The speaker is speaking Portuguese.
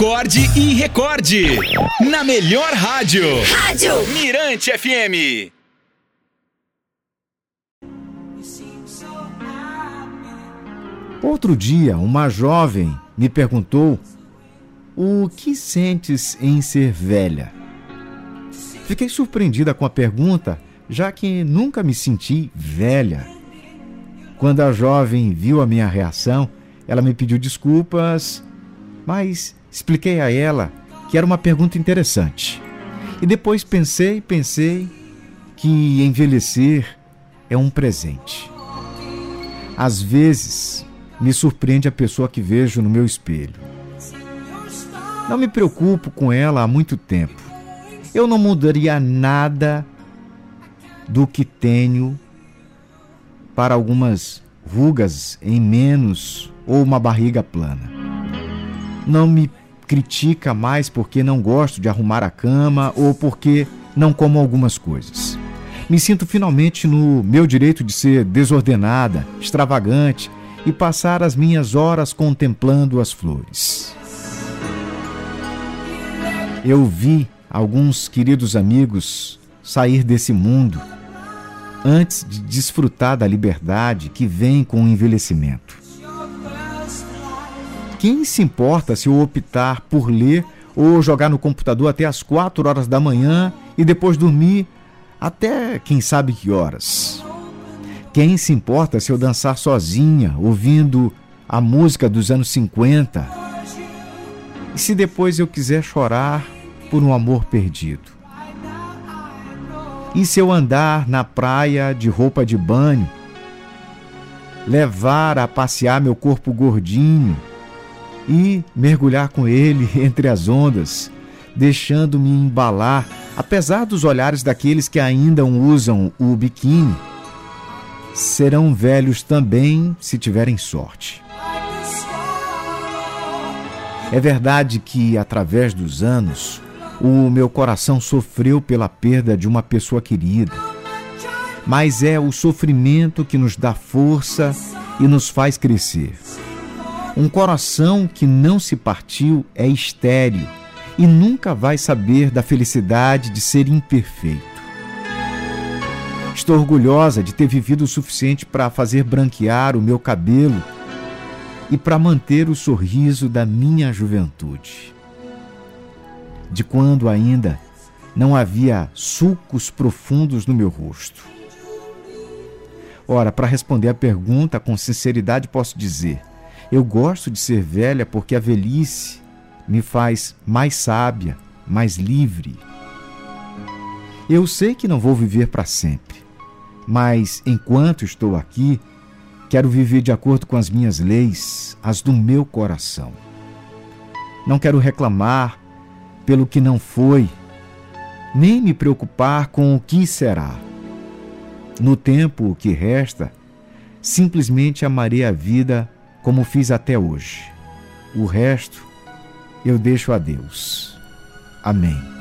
Acorde e recorde. Na melhor rádio. Rádio Mirante FM. Outro dia, uma jovem me perguntou: O que sentes em ser velha? Fiquei surpreendida com a pergunta, já que nunca me senti velha. Quando a jovem viu a minha reação, ela me pediu desculpas, mas expliquei a ela que era uma pergunta interessante. E depois pensei, pensei que envelhecer é um presente. Às vezes, me surpreende a pessoa que vejo no meu espelho. Não me preocupo com ela há muito tempo. Eu não mudaria nada do que tenho para algumas rugas em menos ou uma barriga plana. Não me critica mais porque não gosto de arrumar a cama ou porque não como algumas coisas. Me sinto finalmente no meu direito de ser desordenada, extravagante e passar as minhas horas contemplando as flores. Eu vi alguns queridos amigos sair desse mundo antes de desfrutar da liberdade que vem com o envelhecimento. Quem se importa se eu optar por ler ou jogar no computador até as quatro horas da manhã e depois dormir até quem sabe que horas? Quem se importa se eu dançar sozinha, ouvindo a música dos anos 50? E se depois eu quiser chorar por um amor perdido? E se eu andar na praia de roupa de banho, levar a passear meu corpo gordinho e mergulhar com ele entre as ondas, deixando-me embalar, apesar dos olhares daqueles que ainda usam o biquíni? serão velhos também se tiverem sorte. É verdade que, através dos anos, o meu coração sofreu pela perda de uma pessoa querida. Mas é o sofrimento que nos dá força e nos faz crescer. Um coração que não se partiu é estéril e nunca vai saber da felicidade de ser imperfeito. Estou orgulhosa de ter vivido o suficiente para fazer branquear o meu cabelo e para manter o sorriso da minha juventude. De quando ainda não havia sulcos profundos no meu rosto. Ora, para responder a pergunta com sinceridade, posso dizer: eu gosto de ser velha porque a velhice me faz mais sábia, mais livre. Eu sei que não vou viver para sempre mas enquanto estou aqui, quero viver de acordo com as minhas leis, as do meu coração. Não quero reclamar pelo que não foi, nem me preocupar com o que será. No tempo que resta, simplesmente amarei a vida como fiz até hoje. O resto eu deixo a Deus. Amém.